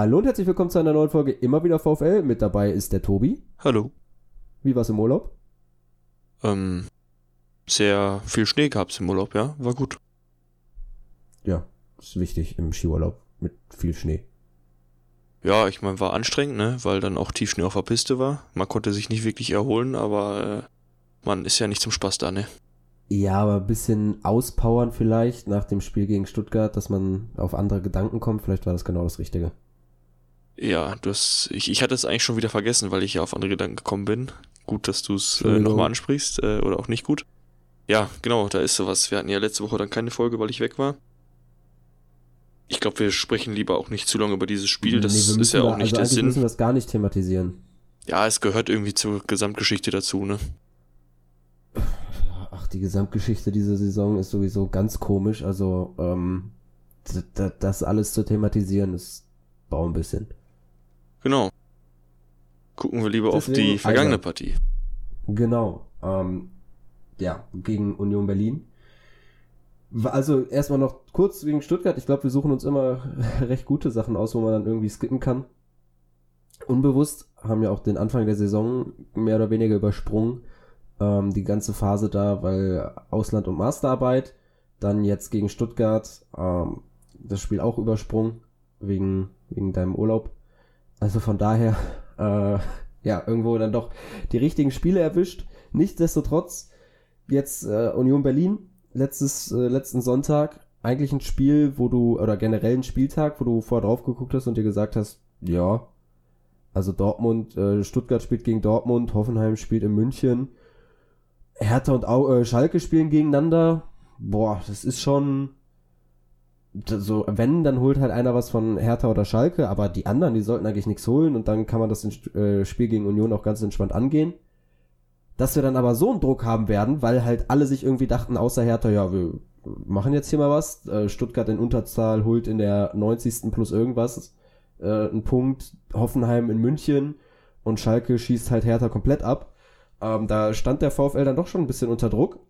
Hallo und herzlich willkommen zu einer neuen Folge Immer wieder VfL. Mit dabei ist der Tobi. Hallo. Wie war's im Urlaub? Ähm, sehr viel Schnee gab's im Urlaub, ja, war gut. Ja, ist wichtig im Skiurlaub mit viel Schnee. Ja, ich meine, war anstrengend, ne, weil dann auch Tiefschnee auf der Piste war. Man konnte sich nicht wirklich erholen, aber äh, man ist ja nicht zum Spaß da, ne. Ja, aber ein bisschen auspowern vielleicht nach dem Spiel gegen Stuttgart, dass man auf andere Gedanken kommt. Vielleicht war das genau das Richtige. Ja, du hast, ich, ich hatte es eigentlich schon wieder vergessen, weil ich ja auf andere Gedanken gekommen bin. Gut, dass du es äh, nochmal ansprichst, äh, oder auch nicht gut. Ja, genau, da ist sowas. Wir hatten ja letzte Woche dann keine Folge, weil ich weg war. Ich glaube, wir sprechen lieber auch nicht zu lange über dieses Spiel. Das Nee, ist müssen ja da- auch nicht also der Sinn. müssen wir das gar nicht thematisieren. Ja, es gehört irgendwie zur Gesamtgeschichte dazu, ne? Ach, die Gesamtgeschichte dieser Saison ist sowieso ganz komisch. Also, ähm, das alles zu thematisieren, ist bau ein bisschen. Genau. Gucken wir lieber auf Deswegen die vergangene Alter. Partie. Genau. Ähm, ja, gegen Union Berlin. Also erstmal noch kurz wegen Stuttgart. Ich glaube, wir suchen uns immer recht gute Sachen aus, wo man dann irgendwie skippen kann. Unbewusst haben ja auch den Anfang der Saison mehr oder weniger übersprungen. Ähm, die ganze Phase da, weil Ausland und Masterarbeit. Dann jetzt gegen Stuttgart. Ähm, das Spiel auch übersprungen. Wegen, wegen deinem Urlaub. Also von daher, äh, ja, irgendwo dann doch die richtigen Spiele erwischt. Nichtsdestotrotz, jetzt äh, Union Berlin, letztes, äh, letzten Sonntag, eigentlich ein Spiel, wo du, oder generell ein Spieltag, wo du vorher drauf geguckt hast und dir gesagt hast, ja, also Dortmund, äh, Stuttgart spielt gegen Dortmund, Hoffenheim spielt in München, Hertha und Au äh, Schalke spielen gegeneinander. Boah, das ist schon, so, wenn, dann holt halt einer was von Hertha oder Schalke, aber die anderen, die sollten eigentlich nichts holen und dann kann man das äh, Spiel gegen Union auch ganz entspannt angehen. Dass wir dann aber so einen Druck haben werden, weil halt alle sich irgendwie dachten, außer Hertha, ja, wir machen jetzt hier mal was. Äh, Stuttgart in Unterzahl holt in der 90. plus irgendwas äh, einen Punkt, Hoffenheim in München und Schalke schießt halt Hertha komplett ab. Ähm, da stand der VfL dann doch schon ein bisschen unter Druck,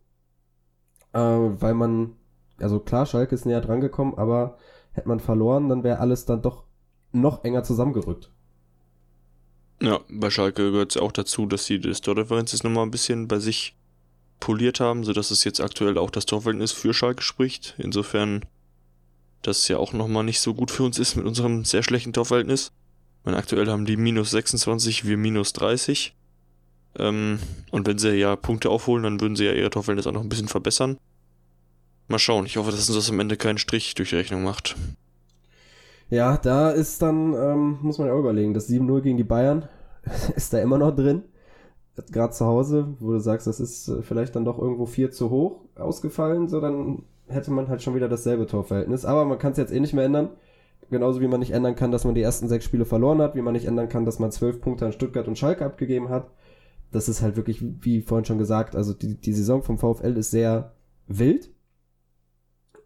äh, weil man also klar, Schalke ist näher dran gekommen, aber hätte man verloren, dann wäre alles dann doch noch enger zusammengerückt. Ja, bei Schalke gehört es auch dazu, dass sie das Tordifferenz jetzt nochmal ein bisschen bei sich poliert haben, sodass es jetzt aktuell auch das Torverhältnis für Schalke spricht. Insofern, das ja auch nochmal nicht so gut für uns ist mit unserem sehr schlechten Torverhältnis. Meine, aktuell haben die minus 26, wir minus 30. Ähm, und wenn sie ja Punkte aufholen, dann würden sie ja ihre Torverhältnis auch noch ein bisschen verbessern. Mal schauen. Ich hoffe, dass uns das am Ende keinen Strich durch die Rechnung macht. Ja, da ist dann, ähm, muss man ja auch überlegen, das 7-0 gegen die Bayern ist da immer noch drin. Gerade zu Hause, wo du sagst, das ist äh, vielleicht dann doch irgendwo 4 zu hoch ausgefallen, so dann hätte man halt schon wieder dasselbe Torverhältnis. Aber man kann es jetzt eh nicht mehr ändern. Genauso wie man nicht ändern kann, dass man die ersten sechs Spiele verloren hat, wie man nicht ändern kann, dass man zwölf Punkte an Stuttgart und Schalke abgegeben hat. Das ist halt wirklich, wie vorhin schon gesagt, also die, die Saison vom VfL ist sehr wild.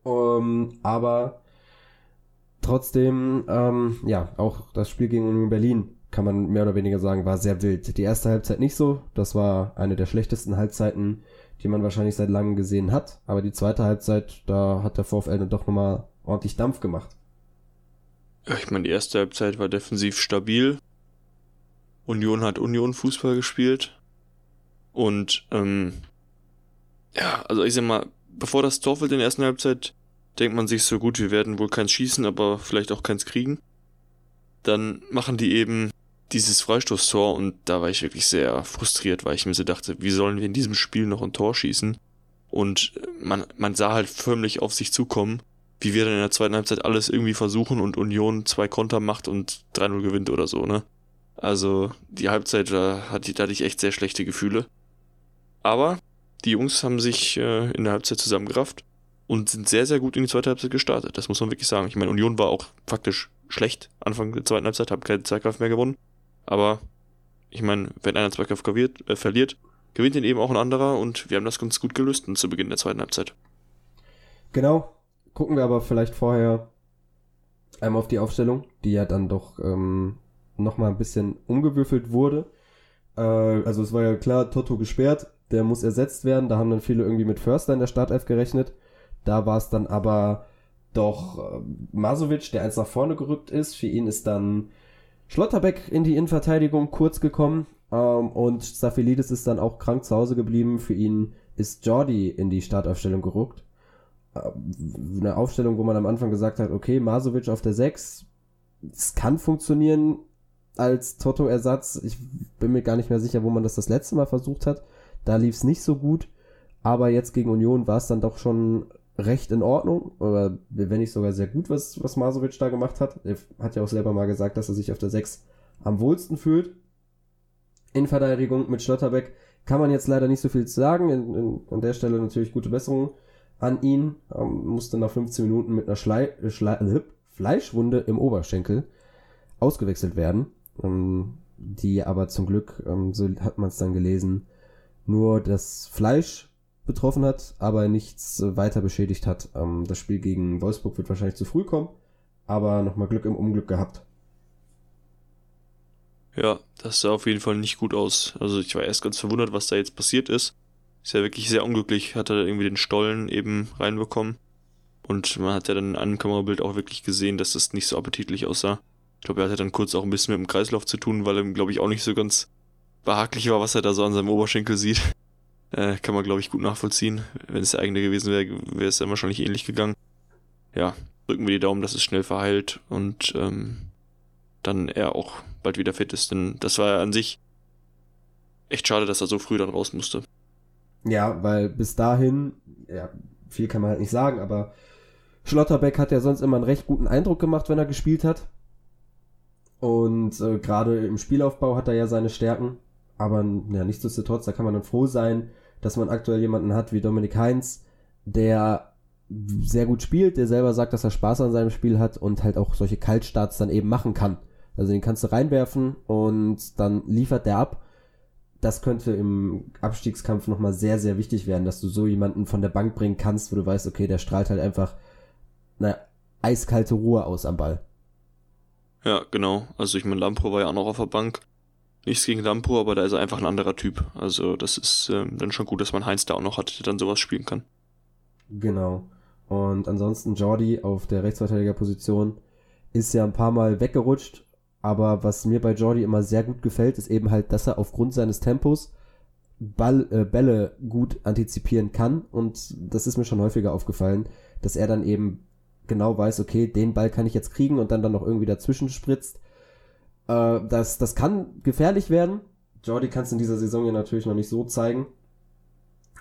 Ähm, aber trotzdem, ähm, ja, auch das Spiel gegen Union Berlin kann man mehr oder weniger sagen, war sehr wild. Die erste Halbzeit nicht so. Das war eine der schlechtesten Halbzeiten, die man wahrscheinlich seit langem gesehen hat. Aber die zweite Halbzeit, da hat der VfL dann doch nochmal ordentlich Dampf gemacht. Ja, ich meine, die erste Halbzeit war defensiv stabil. Union hat Union Fußball gespielt. Und, ähm, ja, also ich sag mal, bevor das Tor fällt in der ersten Halbzeit, denkt man sich so gut, wir werden wohl keins schießen, aber vielleicht auch keins kriegen. Dann machen die eben dieses Freistoßtor und da war ich wirklich sehr frustriert, weil ich mir so dachte, wie sollen wir in diesem Spiel noch ein Tor schießen? Und man, man sah halt förmlich auf sich zukommen, wie wir dann in der zweiten Halbzeit alles irgendwie versuchen und Union zwei Konter macht und 3-0 gewinnt oder so, ne? Also die Halbzeit, da hatte, da hatte ich echt sehr schlechte Gefühle. Aber die Jungs haben sich äh, in der Halbzeit zusammengerafft und sind sehr, sehr gut in die zweite Halbzeit gestartet. Das muss man wirklich sagen. Ich meine, Union war auch faktisch schlecht Anfang der zweiten Halbzeit, haben keinen Zweikampf mehr gewonnen. Aber ich meine, wenn einer Zweikampf äh, verliert, gewinnt ihn eben auch ein anderer und wir haben das ganz gut gelöst zu Beginn der zweiten Halbzeit. Genau. Gucken wir aber vielleicht vorher einmal auf die Aufstellung, die ja dann doch ähm, nochmal ein bisschen umgewürfelt wurde. Äh, also es war ja klar, Toto gesperrt, der muss ersetzt werden. Da haben dann viele irgendwie mit Förster in der Startelf gerechnet. Da war es dann aber Doch äh, Masovic, der eins nach vorne gerückt ist, für ihn ist dann Schlotterbeck in die Innenverteidigung kurz gekommen ähm, und Staphylides ist dann auch krank zu Hause geblieben. Für ihn ist Jordi in die Startaufstellung gerückt. Äh, eine Aufstellung, wo man am Anfang gesagt hat, okay, Masovic auf der 6, es kann funktionieren als Toto-Ersatz. Ich bin mir gar nicht mehr sicher, wo man das das letzte Mal versucht hat. Da lief es nicht so gut. Aber jetzt gegen Union war es dann doch schon recht in Ordnung, oder wenn nicht sogar sehr gut, was, was Masovic da gemacht hat. Er hat ja auch selber mal gesagt, dass er sich auf der 6 am wohlsten fühlt. In Verteidigung mit Schlotterbeck kann man jetzt leider nicht so viel sagen. In, in, an der Stelle natürlich gute Besserung an ihn. Ähm, musste nach 15 Minuten mit einer Schlei, Schlei, äh, Fleischwunde im Oberschenkel ausgewechselt werden. Ähm, die aber zum Glück, ähm, so hat man es dann gelesen, nur das Fleisch betroffen hat, aber nichts weiter beschädigt hat. Ähm, das Spiel gegen Wolfsburg wird wahrscheinlich zu früh kommen, aber nochmal Glück im Unglück gehabt. Ja, das sah auf jeden Fall nicht gut aus. Also ich war erst ganz verwundert, was da jetzt passiert ist. Ist ja wirklich sehr unglücklich, hat er irgendwie den Stollen eben reinbekommen. Und man hat ja dann in einem Kamerabild auch wirklich gesehen, dass das nicht so appetitlich aussah. Ich glaube, er hatte dann kurz auch ein bisschen mit dem Kreislauf zu tun, weil ihm, glaube ich, auch nicht so ganz behaglich war, was er da so an seinem Oberschenkel sieht. Äh, kann man, glaube ich, gut nachvollziehen. Wenn es der eigene gewesen wäre, wäre es dann wahrscheinlich ähnlich gegangen. Ja, drücken wir die Daumen, dass es schnell verheilt und ähm, dann er auch bald wieder fit ist. Denn das war ja an sich echt schade, dass er so früh dann raus musste. Ja, weil bis dahin, ja, viel kann man halt nicht sagen, aber Schlotterbeck hat ja sonst immer einen recht guten Eindruck gemacht, wenn er gespielt hat. Und äh, gerade im Spielaufbau hat er ja seine Stärken. Aber ja, nichtsdestotrotz, da kann man dann froh sein, dass man aktuell jemanden hat wie Dominik Heinz, der sehr gut spielt, der selber sagt, dass er Spaß an seinem Spiel hat und halt auch solche Kaltstarts dann eben machen kann. Also den kannst du reinwerfen und dann liefert der ab. Das könnte im Abstiegskampf nochmal sehr, sehr wichtig werden, dass du so jemanden von der Bank bringen kannst, wo du weißt, okay, der strahlt halt einfach eine eiskalte Ruhe aus am Ball. Ja, genau. Also ich meine, Lampro war ja auch noch auf der Bank. Nichts gegen Lampro, aber da ist er einfach ein anderer Typ. Also das ist ähm, dann schon gut, dass man Heinz da auch noch hat, der dann sowas spielen kann. Genau. Und ansonsten Jordi auf der Rechtsverteidigerposition ist ja ein paar Mal weggerutscht. Aber was mir bei Jordi immer sehr gut gefällt, ist eben halt, dass er aufgrund seines Tempos Ball, äh, Bälle gut antizipieren kann. Und das ist mir schon häufiger aufgefallen, dass er dann eben genau weiß, okay, den Ball kann ich jetzt kriegen und dann dann noch irgendwie dazwischen spritzt äh, das, das kann gefährlich werden. Jordi kann es in dieser Saison ja natürlich noch nicht so zeigen.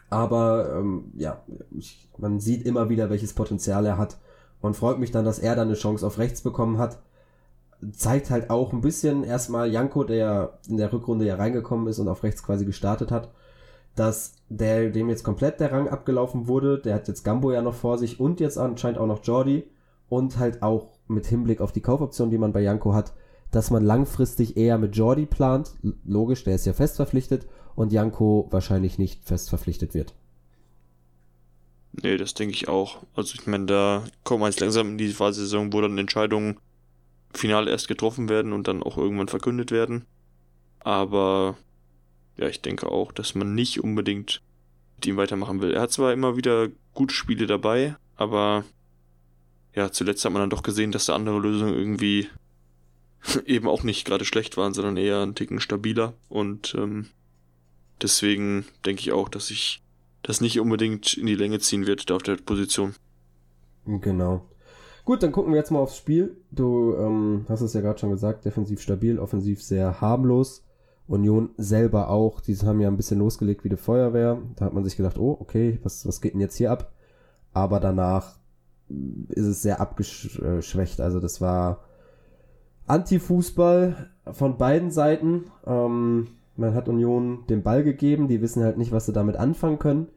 Aber ähm, ja, ich, man sieht immer wieder, welches Potenzial er hat. Und freut mich dann, dass er dann eine Chance auf rechts bekommen hat. Zeigt halt auch ein bisschen erstmal Janko, der ja in der Rückrunde ja reingekommen ist und auf rechts quasi gestartet hat, dass der, dem jetzt komplett der Rang abgelaufen wurde. Der hat jetzt Gambo ja noch vor sich und jetzt anscheinend auch noch Jordi. Und halt auch mit Hinblick auf die Kaufoption, die man bei Janko hat, dass man langfristig eher mit Jordi plant. Logisch, der ist ja fest verpflichtet und Janko wahrscheinlich nicht fest verpflichtet wird. Nee, das denke ich auch. Also ich meine, da kommen wir jetzt langsam in die Phase wo dann Entscheidungen final erst getroffen werden und dann auch irgendwann verkündet werden. Aber ja, ich denke auch, dass man nicht unbedingt mit ihm weitermachen will. Er hat zwar immer wieder gute Spiele dabei, aber ja, zuletzt hat man dann doch gesehen, dass da andere Lösungen irgendwie eben auch nicht gerade schlecht waren, sondern eher einen Ticken stabiler. Und ähm, deswegen denke ich auch, dass ich das nicht unbedingt in die Länge ziehen wird, da auf der Position. Genau. Gut, dann gucken wir jetzt mal aufs Spiel. Du ähm, hast es ja gerade schon gesagt, defensiv stabil, offensiv sehr harmlos. Union selber auch, die haben ja ein bisschen losgelegt wie die Feuerwehr. Da hat man sich gedacht, oh, okay, was, was geht denn jetzt hier ab? Aber danach ist es sehr abgeschwächt. Also das war Anti-Fußball von beiden Seiten. Ähm, man hat Union den Ball gegeben, die wissen halt nicht, was sie damit anfangen können.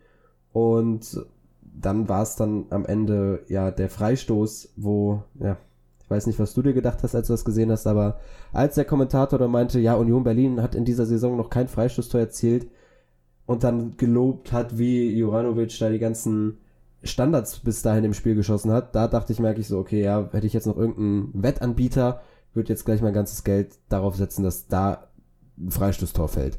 Und dann war es dann am Ende ja der Freistoß, wo, ja, ich weiß nicht, was du dir gedacht hast, als du das gesehen hast, aber als der Kommentator da meinte, ja, Union Berlin hat in dieser Saison noch kein Freistoßtor erzielt und dann gelobt hat, wie Juranovic da die ganzen Standards bis dahin im Spiel geschossen hat, da dachte ich, merke ich so, okay, ja, hätte ich jetzt noch irgendeinen Wettanbieter, würde jetzt gleich mein ganzes Geld darauf setzen, dass da ein Freistoßtor fällt.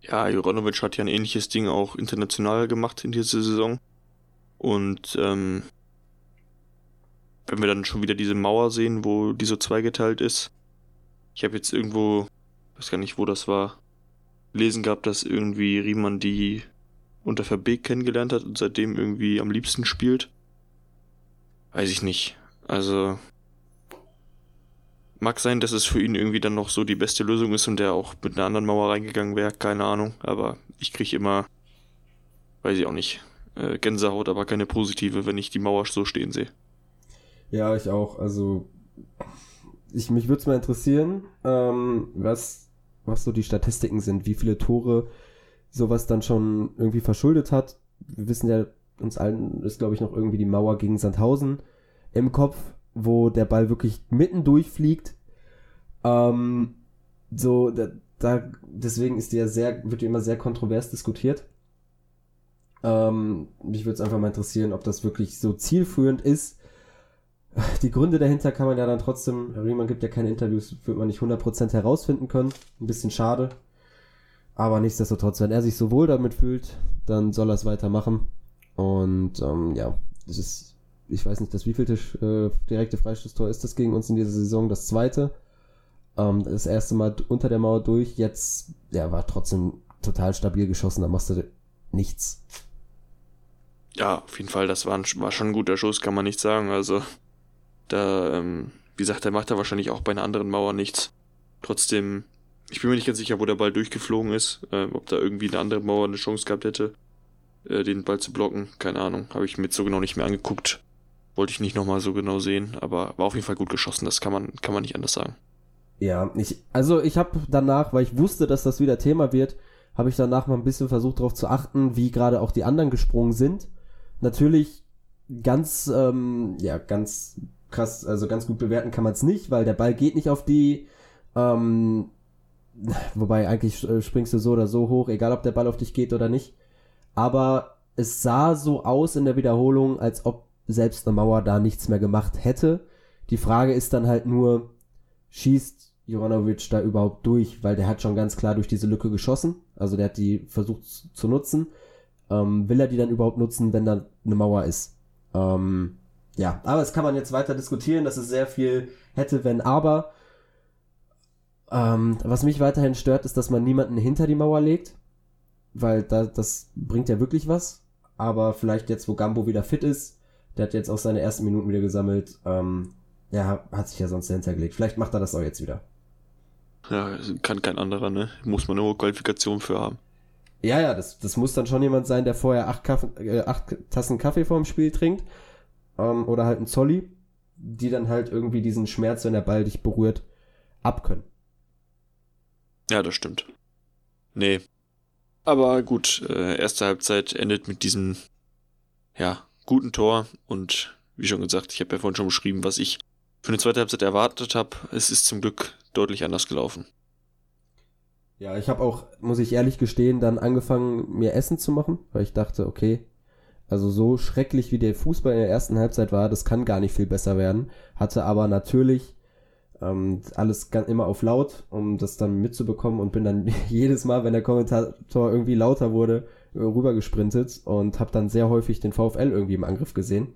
Ja, Juranovic hat ja ein ähnliches Ding auch international gemacht in dieser Saison. Und ähm, wenn wir dann schon wieder diese Mauer sehen, wo die so zweigeteilt ist. Ich habe jetzt irgendwo, weiß gar nicht, wo das war, lesen gehabt, dass irgendwie Riemann die unter Verbeek kennengelernt hat und seitdem irgendwie am liebsten spielt. Weiß ich nicht. Also mag sein, dass es für ihn irgendwie dann noch so die beste Lösung ist und der auch mit einer anderen Mauer reingegangen wäre, keine Ahnung. Aber ich kriege immer, weiß ich auch nicht, äh, Gänsehaut, aber keine positive, wenn ich die Mauer so stehen sehe. Ja, ich auch. Also ich, mich würde es mal interessieren, ähm, was, was so die Statistiken sind, wie viele Tore sowas dann schon irgendwie verschuldet hat. Wir wissen ja, uns allen ist, glaube ich, noch irgendwie die Mauer gegen Sandhausen im Kopf, wo der Ball wirklich mitten durchfliegt. Ähm, so, da, da, deswegen ist die ja sehr, wird die immer sehr kontrovers diskutiert. Ähm, mich würde es einfach mal interessieren, ob das wirklich so zielführend ist. Die Gründe dahinter kann man ja dann trotzdem, Riemann gibt ja keine Interviews, wird man nicht 100% herausfinden können. Ein bisschen schade. Aber nichtsdestotrotz, wenn er sich so wohl damit fühlt, dann soll er es weitermachen. Und ähm, ja, das ist, ich weiß nicht, das wievielte äh, direkte Freistoßtor ist das gegen uns in dieser Saison, das zweite. Ähm, das erste Mal unter der Mauer durch, jetzt, ja, war trotzdem total stabil geschossen, da machst du nichts. Ja, auf jeden Fall, das war, ein, war schon ein guter Schuss, kann man nicht sagen. Also, da, ähm, wie gesagt, der macht da wahrscheinlich auch bei einer anderen Mauer nichts. Trotzdem ich bin mir nicht ganz sicher, wo der Ball durchgeflogen ist. Äh, ob da irgendwie eine andere Mauer eine Chance gehabt hätte, äh, den Ball zu blocken. Keine Ahnung. Habe ich mir so genau nicht mehr angeguckt. Wollte ich nicht nochmal so genau sehen. Aber war auf jeden Fall gut geschossen. Das kann man, kann man nicht anders sagen. Ja, ich, also ich habe danach, weil ich wusste, dass das wieder Thema wird, habe ich danach mal ein bisschen versucht darauf zu achten, wie gerade auch die anderen gesprungen sind. Natürlich ganz, ähm, ja, ganz krass, also ganz gut bewerten kann man es nicht, weil der Ball geht nicht auf die ähm, Wobei eigentlich äh, springst du so oder so hoch, egal ob der Ball auf dich geht oder nicht. Aber es sah so aus in der Wiederholung, als ob selbst eine Mauer da nichts mehr gemacht hätte. Die Frage ist dann halt nur, schießt Jovanovic da überhaupt durch? Weil der hat schon ganz klar durch diese Lücke geschossen. Also der hat die versucht zu nutzen. Ähm, will er die dann überhaupt nutzen, wenn da eine Mauer ist? Ähm, ja, aber das kann man jetzt weiter diskutieren. Das ist sehr viel hätte, wenn, aber. Ähm, was mich weiterhin stört, ist, dass man niemanden hinter die Mauer legt, weil da, das bringt ja wirklich was. Aber vielleicht jetzt, wo Gambo wieder fit ist, der hat jetzt auch seine ersten Minuten wieder gesammelt, ähm, ja, hat sich ja sonst dahinter gelegt. Vielleicht macht er das auch jetzt wieder. Ja, kann kein anderer, ne? Muss man eine hohe Qualifikation für haben. Ja, ja, das, das muss dann schon jemand sein, der vorher acht, Kaffee, äh, acht Tassen Kaffee vor dem Spiel trinkt. Ähm, oder halt ein Zolli, die dann halt irgendwie diesen Schmerz, wenn der Ball dich berührt, abkönnen. Ja, das stimmt. Nee. Aber gut, äh, erste Halbzeit endet mit diesem, ja, guten Tor und wie schon gesagt, ich habe ja vorhin schon beschrieben, was ich für eine zweite Halbzeit erwartet habe. Es ist zum Glück deutlich anders gelaufen. Ja, ich habe auch, muss ich ehrlich gestehen, dann angefangen, mir Essen zu machen, weil ich dachte, okay, also so schrecklich wie der Fußball in der ersten Halbzeit war, das kann gar nicht viel besser werden. Hatte aber natürlich ähm, alles immer auf laut, um das dann mitzubekommen und bin dann jedes Mal, wenn der Kommentator irgendwie lauter wurde, rüber gesprintet und habe dann sehr häufig den VfL irgendwie im Angriff gesehen.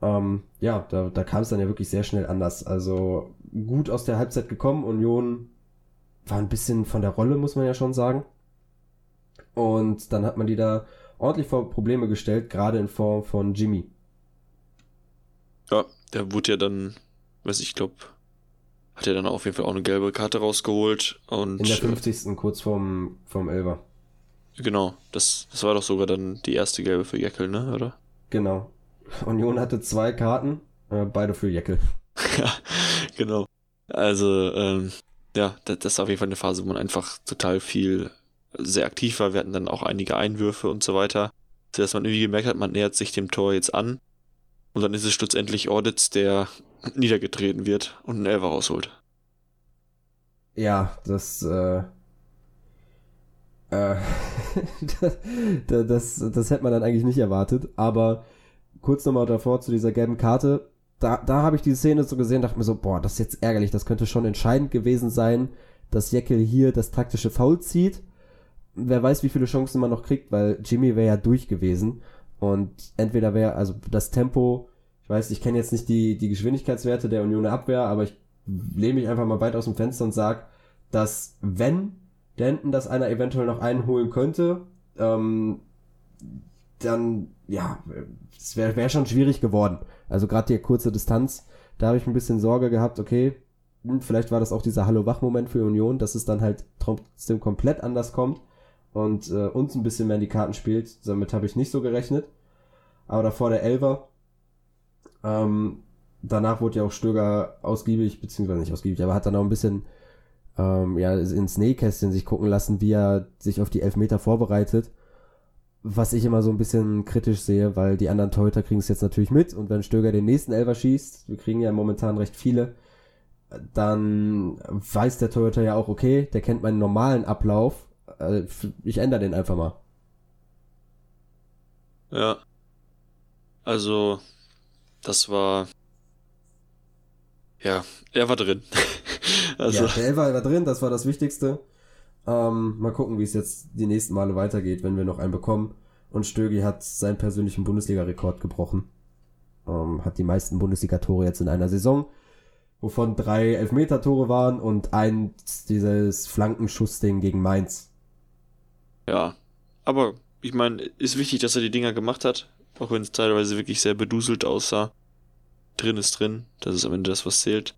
Ähm, ja, da, da kam es dann ja wirklich sehr schnell anders. Also gut aus der Halbzeit gekommen. Union war ein bisschen von der Rolle, muss man ja schon sagen. Und dann hat man die da ordentlich vor Probleme gestellt, gerade in Form von Jimmy. Ja, der wurde ja dann, weiß ich, glaube hat er dann auf jeden Fall auch eine gelbe Karte rausgeholt. Und, In der 50. Äh, kurz vorm, vorm Elver. Genau, das, das war doch sogar dann die erste gelbe für Jeckel, ne, oder? Genau. Union hatte zwei Karten, äh, beide für Jeckel. ja, genau. Also, ähm, ja, das, das ist auf jeden Fall eine Phase, wo man einfach total viel sehr aktiv war. Wir hatten dann auch einige Einwürfe und so weiter. Dass man irgendwie gemerkt hat, man nähert sich dem Tor jetzt an. Und dann ist es schlussendlich Audits, der niedergetreten wird und einen Elfer rausholt. Ja, das, äh, äh, das, das, das hätte man dann eigentlich nicht erwartet, aber kurz nochmal davor zu dieser gelben Karte, da, da habe ich die Szene so gesehen, dachte mir so, boah, das ist jetzt ärgerlich, das könnte schon entscheidend gewesen sein, dass Jekyll hier das taktische Foul zieht. Wer weiß, wie viele Chancen man noch kriegt, weil Jimmy wäre ja durch gewesen und entweder wäre, also das Tempo weiß, ich kenne jetzt nicht die, die Geschwindigkeitswerte der Union Abwehr, aber ich lehne mich einfach mal weit aus dem Fenster und sag, dass wenn Denton das einer eventuell noch einholen könnte, ähm, dann, ja, es wäre wär schon schwierig geworden. Also gerade die kurze Distanz, da habe ich ein bisschen Sorge gehabt, okay, hm, vielleicht war das auch dieser Hallo-Wach-Moment für Union, dass es dann halt trotzdem komplett anders kommt und äh, uns ein bisschen mehr in die Karten spielt. Damit habe ich nicht so gerechnet. Aber davor der Elver. Ähm, danach wurde ja auch Stöger ausgiebig, beziehungsweise nicht ausgiebig, aber hat dann auch ein bisschen ähm, ja, ins Nähkästchen sich gucken lassen, wie er sich auf die Elfmeter vorbereitet. Was ich immer so ein bisschen kritisch sehe, weil die anderen Torhüter kriegen es jetzt natürlich mit und wenn Stöger den nächsten Elfer schießt, wir kriegen ja momentan recht viele, dann weiß der Torhüter ja auch, okay, der kennt meinen normalen Ablauf, äh, ich ändere den einfach mal. Ja. Also, das war. Ja, er war drin. also. Ja, der Elfer war drin, das war das Wichtigste. Ähm, mal gucken, wie es jetzt die nächsten Male weitergeht, wenn wir noch einen bekommen. Und Stögi hat seinen persönlichen Bundesliga-Rekord gebrochen. Ähm, hat die meisten Bundesliga-Tore jetzt in einer Saison wovon drei Elfmeter-Tore waren und ein dieses Flankenschussding gegen Mainz. Ja, aber ich meine, ist wichtig, dass er die Dinger gemacht hat, auch wenn es teilweise wirklich sehr beduselt aussah. Drin ist drin, das ist am Ende das, was zählt.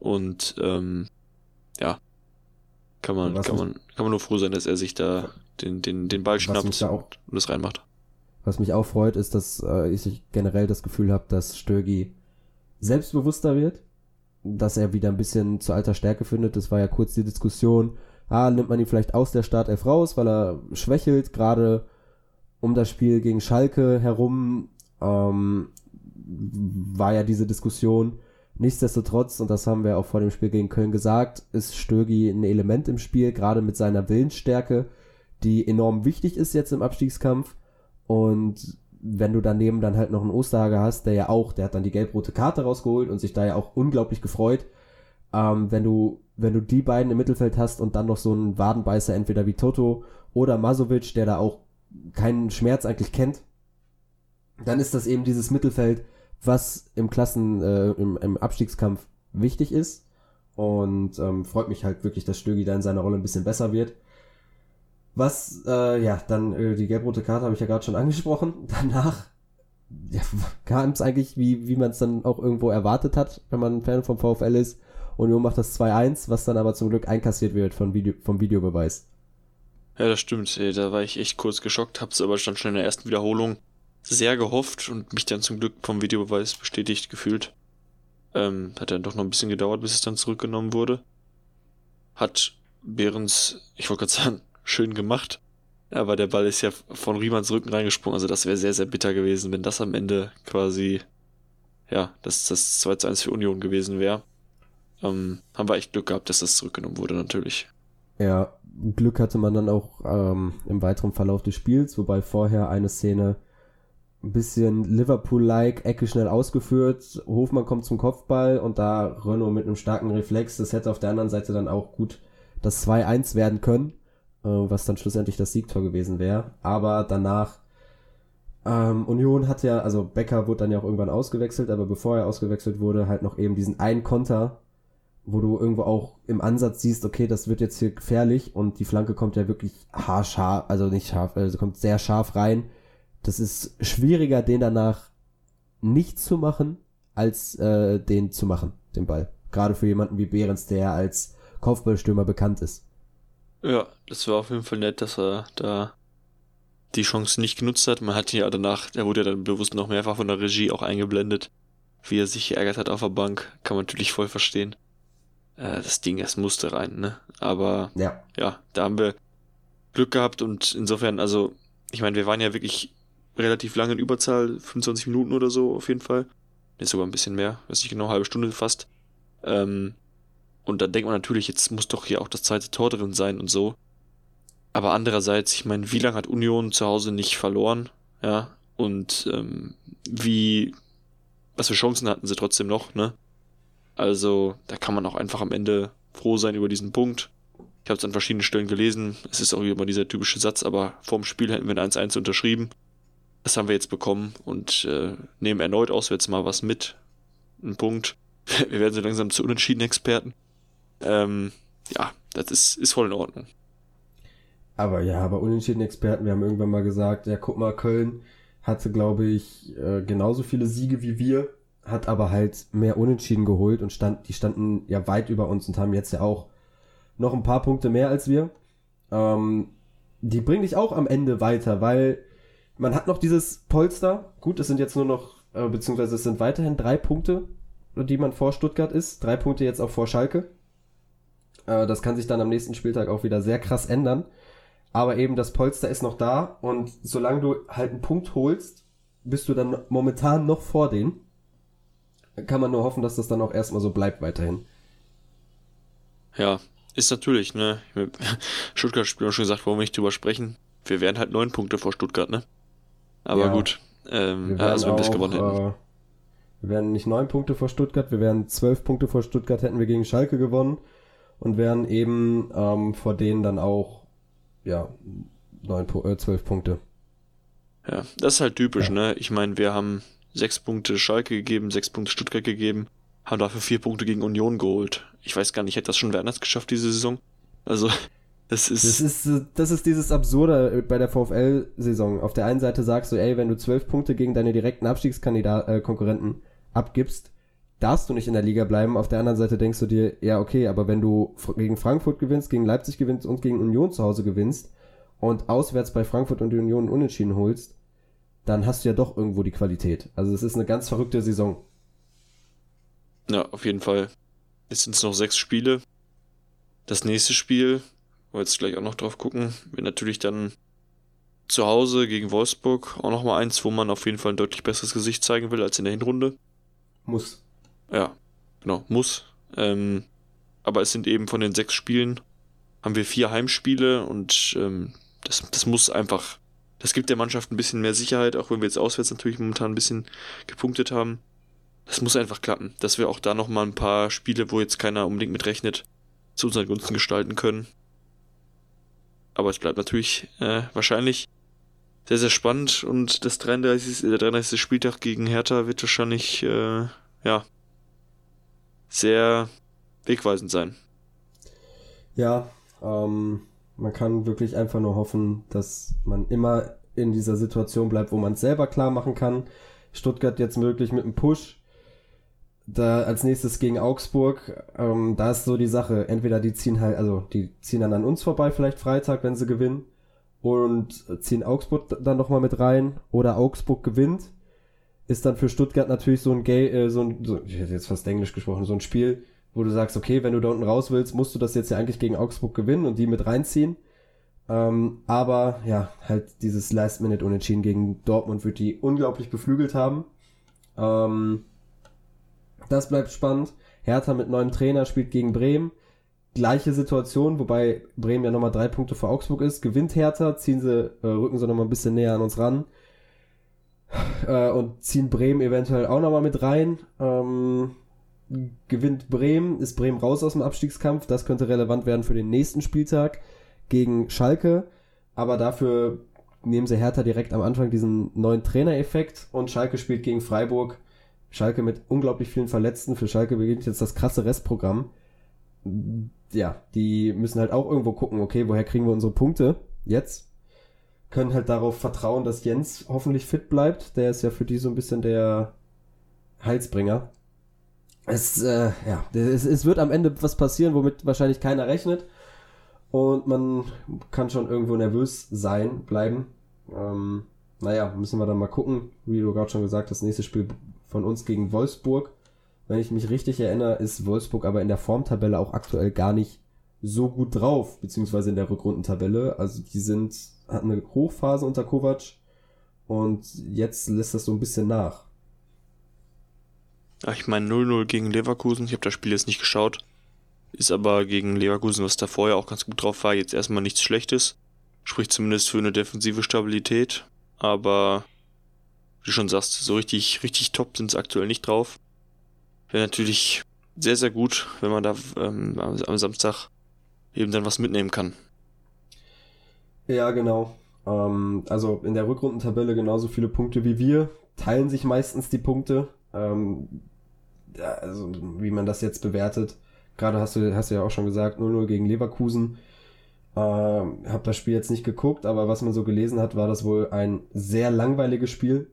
Und ähm, ja, kann man, kann man, kann man nur froh sein, dass er sich da den, den, den Ball schnappt auch, und es reinmacht. Was mich auch freut, ist, dass äh, ich generell das Gefühl habe, dass Stögi selbstbewusster wird dass er wieder ein bisschen zu alter Stärke findet. Das war ja kurz die Diskussion. Ah, nimmt man ihn vielleicht aus der Startelf raus, weil er schwächelt, gerade um das Spiel gegen Schalke herum ähm, war ja diese Diskussion. Nichtsdestotrotz, und das haben wir auch vor dem Spiel gegen Köln gesagt, ist Stögi ein Element im Spiel, gerade mit seiner Willensstärke, die enorm wichtig ist jetzt im Abstiegskampf. Und wenn du daneben dann halt noch einen Osterhager hast, der ja auch, der hat dann die gelb-rote Karte rausgeholt und sich da ja auch unglaublich gefreut. Ähm, wenn du, wenn du die beiden im Mittelfeld hast und dann noch so einen Wadenbeißer, entweder wie Toto oder Masovic, der da auch keinen Schmerz eigentlich kennt, dann ist das eben dieses Mittelfeld, was im Klassen, äh, im, im Abstiegskampf wichtig ist. Und ähm, freut mich halt wirklich, dass Stögi da in seiner Rolle ein bisschen besser wird. Was, äh, ja, dann äh, die gelb-rote Karte habe ich ja gerade schon angesprochen. Danach ja, kam es eigentlich, wie, wie man es dann auch irgendwo erwartet hat, wenn man ein Fan vom VfL ist. Union macht das 2-1, was dann aber zum Glück einkassiert wird von Video, vom Videobeweis. Ja, das stimmt. Da war ich echt kurz geschockt, hab's aber dann schon in der ersten Wiederholung sehr gehofft und mich dann zum Glück vom Videobeweis bestätigt gefühlt. Ähm, hat dann doch noch ein bisschen gedauert, bis es dann zurückgenommen wurde. Hat Behrens, ich wollte gerade sagen, schön gemacht. Aber der Ball ist ja von Riemanns Rücken reingesprungen. Also das wäre sehr, sehr bitter gewesen, wenn das am Ende quasi, ja, das, das 2 zu 1 für Union gewesen wäre. Ähm, haben wir echt Glück gehabt, dass das zurückgenommen wurde, natürlich. Ja, Glück hatte man dann auch ähm, im weiteren Verlauf des Spiels, wobei vorher eine Szene ein bisschen Liverpool-like, Ecke schnell ausgeführt, Hofmann kommt zum Kopfball und da Renault mit einem starken Reflex, das hätte auf der anderen Seite dann auch gut das 2-1 werden können. Äh, was dann schlussendlich das Siegtor gewesen wäre. Aber danach, ähm, Union hat ja, also Becker wurde dann ja auch irgendwann ausgewechselt, aber bevor er ausgewechselt wurde, halt noch eben diesen einen Konter, wo du irgendwo auch im Ansatz siehst, okay, das wird jetzt hier gefährlich und die Flanke kommt ja wirklich haarscharf, also nicht scharf, also kommt sehr scharf rein. Das ist schwieriger, den danach nicht zu machen, als äh, den zu machen, den Ball. Gerade für jemanden wie Behrens, der als Kopfballstürmer bekannt ist. Ja, das war auf jeden Fall nett, dass er da die Chance nicht genutzt hat. Man hat ihn ja danach, der wurde ja dann bewusst noch mehrfach von der Regie auch eingeblendet, wie er sich geärgert hat auf der Bank. Kann man natürlich voll verstehen. Äh, das Ding, es musste rein, ne? Aber ja. ja, da haben wir Glück gehabt und insofern, also, ich meine, wir waren ja wirklich relativ lange in Überzahl, 25 Minuten oder so auf jeden Fall. Jetzt sogar ein bisschen mehr, weiß nicht genau, halbe Stunde fast. Ähm, und dann denkt man natürlich, jetzt muss doch hier auch das zweite Tor drin sein und so. Aber andererseits, ich meine, wie lange hat Union zu Hause nicht verloren? Ja, und ähm, wie, was für Chancen hatten sie trotzdem noch, ne? Also, da kann man auch einfach am Ende froh sein über diesen Punkt. Ich habe es an verschiedenen Stellen gelesen. Es ist auch immer dieser typische Satz, aber vorm Spiel hätten wir ein 1-1 unterschrieben. Das haben wir jetzt bekommen und äh, nehmen erneut auswärts mal was mit. Ein Punkt. Wir werden so langsam zu unentschieden Experten. Ähm, ja, das ist, ist voll in Ordnung. Aber ja, aber unentschieden Experten, wir haben irgendwann mal gesagt, ja, guck mal, Köln hatte, glaube ich, äh, genauso viele Siege wie wir, hat aber halt mehr Unentschieden geholt und stand, die standen ja weit über uns und haben jetzt ja auch noch ein paar Punkte mehr als wir. Ähm, die bringen dich auch am Ende weiter, weil man hat noch dieses Polster. Gut, es sind jetzt nur noch, äh, beziehungsweise es sind weiterhin drei Punkte, die man vor Stuttgart ist. Drei Punkte jetzt auch vor Schalke. Äh, das kann sich dann am nächsten Spieltag auch wieder sehr krass ändern. Aber eben das Polster ist noch da und solange du halt einen Punkt holst, bist du dann momentan noch vor denen. Kann man nur hoffen, dass das dann auch erstmal so bleibt weiterhin. Ja, ist natürlich, ne? Stuttgart spielt auch schon gesagt, warum wir nicht drüber sprechen. Wir wären halt neun Punkte vor Stuttgart, ne? Aber ja, gut. Ähm, wir also wenn wir es gewonnen hätten. Äh, wir wären nicht neun Punkte vor Stuttgart, wir wären zwölf Punkte vor Stuttgart, hätten wir gegen Schalke gewonnen und wären eben ähm, vor denen dann auch, ja, neun, äh, zwölf Punkte. Ja, das ist halt typisch, ja. ne? Ich meine, wir haben sechs Punkte Schalke gegeben, sechs Punkte Stuttgart gegeben, haben dafür vier Punkte gegen Union geholt. Ich weiß gar nicht, hätte das schon Werners geschafft diese Saison? Also, das ist. Das ist, das ist dieses Absurde bei der VfL-Saison. Auf der einen Seite sagst du, ey, wenn du zwölf Punkte gegen deine direkten Abstiegskonkurrenten äh, abgibst, darfst du nicht in der Liga bleiben. Auf der anderen Seite denkst du dir, ja, okay, aber wenn du gegen Frankfurt gewinnst, gegen Leipzig gewinnst und gegen Union zu Hause gewinnst und auswärts bei Frankfurt und Union unentschieden holst, dann hast du ja doch irgendwo die Qualität. Also es ist eine ganz verrückte Saison. Ja, auf jeden Fall. Jetzt sind es noch sechs Spiele. Das nächste Spiel, wo wir jetzt gleich auch noch drauf gucken, wird natürlich dann zu Hause gegen Wolfsburg auch nochmal eins, wo man auf jeden Fall ein deutlich besseres Gesicht zeigen will als in der Hinrunde. Muss. Ja, genau, muss. Ähm, aber es sind eben von den sechs Spielen, haben wir vier Heimspiele und ähm, das, das muss einfach, das gibt der Mannschaft ein bisschen mehr Sicherheit, auch wenn wir jetzt auswärts natürlich momentan ein bisschen gepunktet haben. Das muss einfach klappen, dass wir auch da nochmal ein paar Spiele, wo jetzt keiner unbedingt mit rechnet, zu unseren Gunsten gestalten können. Aber es bleibt natürlich äh, wahrscheinlich sehr, sehr spannend und das 33, der 33. Spieltag gegen Hertha wird wahrscheinlich, äh, ja, sehr wegweisend sein. Ja, ähm, man kann wirklich einfach nur hoffen, dass man immer in dieser Situation bleibt, wo man es selber klar machen kann. Stuttgart jetzt möglich mit einem Push. Da als nächstes gegen Augsburg, ähm, da ist so die Sache. Entweder die ziehen halt, also die ziehen dann an uns vorbei, vielleicht Freitag, wenn sie gewinnen, und ziehen Augsburg dann nochmal mit rein, oder Augsburg gewinnt. Ist dann für Stuttgart natürlich so ein Gay, äh, so ein, so, ich hätte jetzt fast Englisch gesprochen, so ein Spiel, wo du sagst, okay, wenn du da unten raus willst, musst du das jetzt ja eigentlich gegen Augsburg gewinnen und die mit reinziehen. Ähm, aber ja, halt dieses Last-Minute-Unentschieden gegen Dortmund wird die unglaublich beflügelt haben. Ähm, das bleibt spannend. Hertha mit neuem Trainer spielt gegen Bremen. Gleiche Situation, wobei Bremen ja nochmal drei Punkte vor Augsburg ist. Gewinnt Hertha, ziehen sie, äh, rücken sie nochmal ein bisschen näher an uns ran. Äh, und ziehen Bremen eventuell auch nochmal mit rein. Ähm, gewinnt Bremen, ist Bremen raus aus dem Abstiegskampf. Das könnte relevant werden für den nächsten Spieltag gegen Schalke. Aber dafür nehmen sie Hertha direkt am Anfang diesen neuen Trainereffekt und Schalke spielt gegen Freiburg. Schalke mit unglaublich vielen Verletzten. Für Schalke beginnt jetzt das krasse Restprogramm. Ja, die müssen halt auch irgendwo gucken, okay, woher kriegen wir unsere Punkte jetzt? Können halt darauf vertrauen, dass Jens hoffentlich fit bleibt. Der ist ja für die so ein bisschen der Heilsbringer. Es, äh, ja, es, es wird am Ende was passieren, womit wahrscheinlich keiner rechnet. Und man kann schon irgendwo nervös sein, bleiben. Ähm, naja, müssen wir dann mal gucken. Wie du gerade schon gesagt hast, das nächste Spiel von uns gegen Wolfsburg. Wenn ich mich richtig erinnere, ist Wolfsburg aber in der Formtabelle auch aktuell gar nicht so gut drauf, beziehungsweise in der Rückrundentabelle. Also die sind, hatten eine Hochphase unter Kovac und jetzt lässt das so ein bisschen nach. Ach, ich meine 0-0 gegen Leverkusen, ich habe das Spiel jetzt nicht geschaut. Ist aber gegen Leverkusen, was da vorher auch ganz gut drauf war, jetzt erstmal nichts Schlechtes. Spricht zumindest für eine defensive Stabilität. Aber wie du schon sagst, so richtig, richtig top sind es aktuell nicht drauf. Wäre natürlich sehr, sehr gut, wenn man da ähm, am Samstag eben dann was mitnehmen kann. Ja, genau. Ähm, also in der Rückrundentabelle genauso viele Punkte wie wir, teilen sich meistens die Punkte. Ähm, also wie man das jetzt bewertet. Gerade hast du, hast du ja auch schon gesagt, 0-0 gegen Leverkusen. Ähm, hab das Spiel jetzt nicht geguckt, aber was man so gelesen hat, war das wohl ein sehr langweiliges Spiel.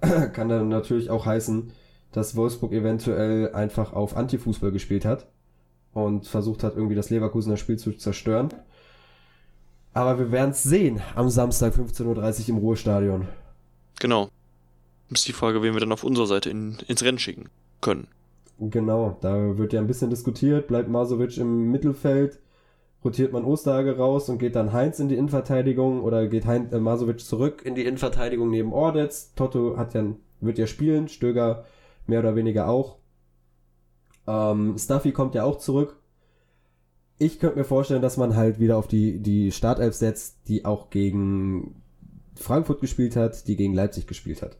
Äh, kann dann natürlich auch heißen, dass Wolfsburg eventuell einfach auf Antifußball gespielt hat und versucht hat, irgendwie das Leverkusener Spiel zu zerstören. Aber wir werden es sehen am Samstag 15.30 Uhr im Ruhestadion. Genau. Ist die Frage, wen wir dann auf unserer Seite in, ins Rennen schicken können. Genau, da wird ja ein bisschen diskutiert. Bleibt Masovic im Mittelfeld? Rotiert man Osterhage raus und geht dann Heinz in die Innenverteidigung oder geht Heinz, äh, Masovic zurück in die Innenverteidigung neben Ordetz? Toto hat ja, wird ja spielen, Stöger mehr oder weniger auch. Ähm, Stuffy kommt ja auch zurück. Ich könnte mir vorstellen, dass man halt wieder auf die, die Startelf setzt, die auch gegen Frankfurt gespielt hat, die gegen Leipzig gespielt hat.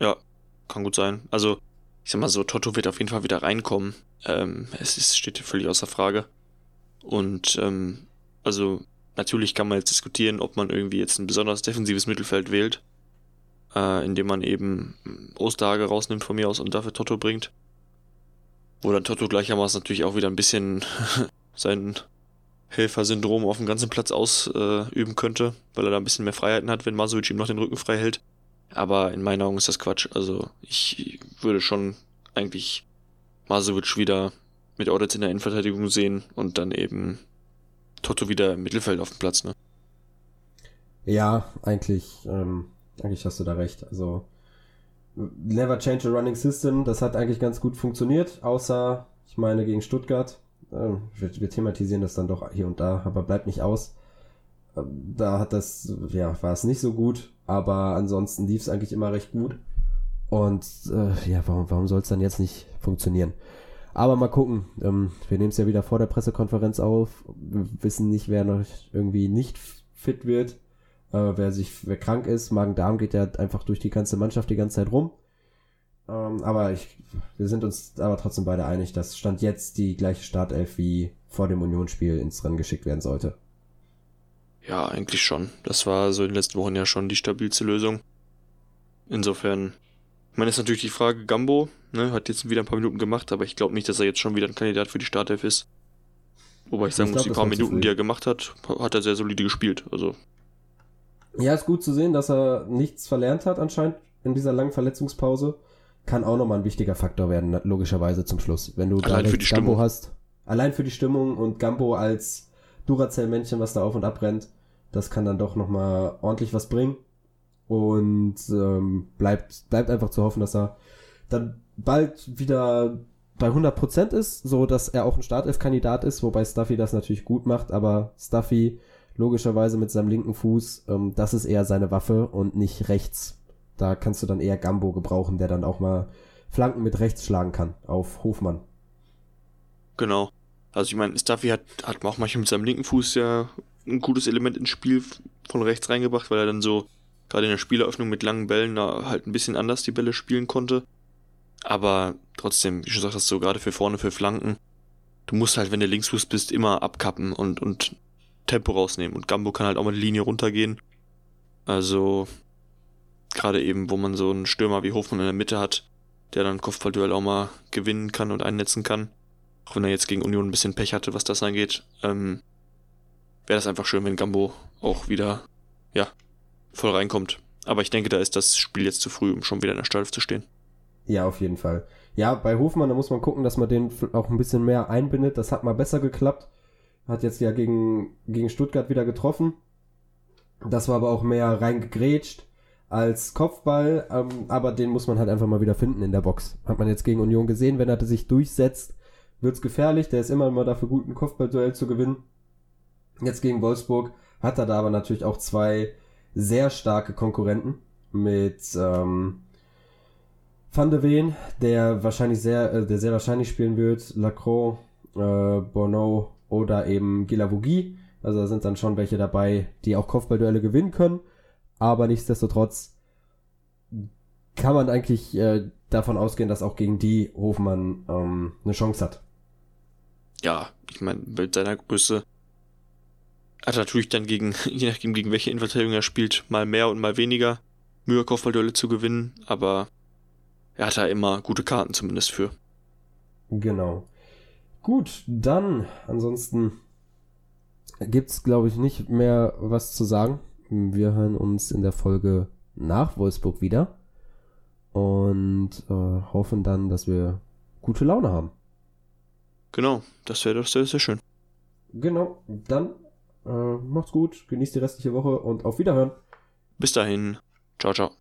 Ja, kann gut sein. Also, ich sag mal so, Toto wird auf jeden Fall wieder reinkommen. Ähm, es ist, steht völlig außer Frage. Und ähm, also natürlich kann man jetzt diskutieren, ob man irgendwie jetzt ein besonders defensives Mittelfeld wählt äh, indem man eben Osterhage rausnimmt von mir aus und dafür Toto bringt. Wo dann Toto gleichermaßen natürlich auch wieder ein bisschen sein Helfersyndrom auf dem ganzen Platz ausüben äh, könnte, weil er da ein bisschen mehr Freiheiten hat, wenn Masuic ihm noch den Rücken frei hält. Aber in meinen Augen ist das Quatsch. Also ich würde schon eigentlich Masuic wieder mit Audits in der Innenverteidigung sehen und dann eben Toto wieder im Mittelfeld auf dem Platz, ne? Ja, eigentlich ähm, eigentlich hast du da recht. Also, never change a running system, das hat eigentlich ganz gut funktioniert, außer, ich meine, gegen Stuttgart. Ähm, wir, thematisieren das dann doch hier und da, aber bleibt nicht aus. Da hat das, ja, war es nicht so gut, aber ansonsten lief es eigentlich immer recht gut. Und äh, ja, warum, warum soll es dann jetzt nicht funktionieren? Aber mal gucken. Ähm, wir nehmen es ja wieder vor der Pressekonferenz auf. Wir wissen nicht, wer noch irgendwie nicht fit wird. Äh, wer sich, wer krank ist, Magen-Darm geht ja einfach durch die ganze Mannschaft die ganze Zeit rum. Ähm, aber ich, wir sind uns aber trotzdem beide einig, dass Stand jetzt die gleiche Startelf wie vor dem Unionsspiel ins Rennen geschickt werden sollte. Ja, eigentlich schon. Das war so in den letzten Wochen ja schon die stabilste Lösung. Insofern, ich meine, ist natürlich die Frage, Gambo, ne, hat jetzt wieder ein paar Minuten gemacht, aber ich glaube nicht, dass er jetzt schon wieder ein Kandidat für die Startelf ist. Wobei ich sagen ich muss, glaub, die paar Minuten, die er gemacht hat, hat er sehr solide gespielt. Also ja, ist gut zu sehen, dass er nichts verlernt hat anscheinend in dieser langen Verletzungspause. Kann auch nochmal ein wichtiger Faktor werden, logischerweise zum Schluss. Wenn du Allein für die Gambo Stimmung. hast. Allein für die Stimmung und Gambo als Duracell-Männchen, was da auf und ab rennt, das kann dann doch nochmal ordentlich was bringen. Und ähm, bleibt, bleibt einfach zu hoffen, dass er dann bald wieder bei 100% ist, so dass er auch ein Startelf-Kandidat ist, wobei Stuffy das natürlich gut macht, aber Stuffy logischerweise mit seinem linken Fuß. Ähm, das ist eher seine Waffe und nicht rechts. Da kannst du dann eher Gambo gebrauchen, der dann auch mal Flanken mit rechts schlagen kann auf Hofmann. Genau. Also ich meine, Staffy hat, hat auch manchmal mit seinem linken Fuß ja ein gutes Element ins Spiel von rechts reingebracht, weil er dann so gerade in der Spieleröffnung mit langen Bällen da halt ein bisschen anders die Bälle spielen konnte. Aber trotzdem, wie schon sagst, so gerade für vorne, für Flanken, du musst halt, wenn du Linksfuß bist, immer abkappen und, und Tempo rausnehmen. Und Gambo kann halt auch mal die Linie runtergehen. Also, gerade eben, wo man so einen Stürmer wie Hofmann in der Mitte hat, der dann Kopfballduell auch mal gewinnen kann und einnetzen kann. Auch wenn er jetzt gegen Union ein bisschen Pech hatte, was das angeht. Ähm, Wäre das einfach schön, wenn Gambo auch wieder, ja, voll reinkommt. Aber ich denke, da ist das Spiel jetzt zu früh, um schon wieder in der Stolf zu stehen. Ja, auf jeden Fall. Ja, bei Hofmann, da muss man gucken, dass man den auch ein bisschen mehr einbindet. Das hat mal besser geklappt. Hat jetzt ja gegen, gegen Stuttgart wieder getroffen. Das war aber auch mehr reingegrätscht als Kopfball, ähm, aber den muss man halt einfach mal wieder finden in der Box. Hat man jetzt gegen Union gesehen, wenn er sich durchsetzt, wird's gefährlich. Der ist immer mal dafür gut, ein Kopfballduell zu gewinnen. Jetzt gegen Wolfsburg hat er da aber natürlich auch zwei sehr starke Konkurrenten mit ähm, Van de Ven, der wahrscheinlich sehr, äh, der sehr wahrscheinlich spielen wird, Lacroix, äh, Bono oder eben Gilavogi. Also da sind dann schon welche dabei, die auch Kopfballduelle gewinnen können. Aber nichtsdestotrotz kann man eigentlich äh, davon ausgehen, dass auch gegen die Hofmann ähm, eine Chance hat. Ja, ich meine, mit seiner Größe hat natürlich dann gegen, je nachdem gegen welche Innenverteidigung er spielt, mal mehr und mal weniger Mühe, Kopfballduelle zu gewinnen, aber er hat da immer gute Karten zumindest für. Genau. Gut, dann ansonsten gibt's glaube ich nicht mehr was zu sagen. Wir hören uns in der Folge nach Wolfsburg wieder und äh, hoffen dann, dass wir gute Laune haben. Genau, das wäre doch sehr, sehr schön. Genau, dann äh, macht's gut, genießt die restliche Woche und auf Wiederhören. Bis dahin. Ciao, ciao.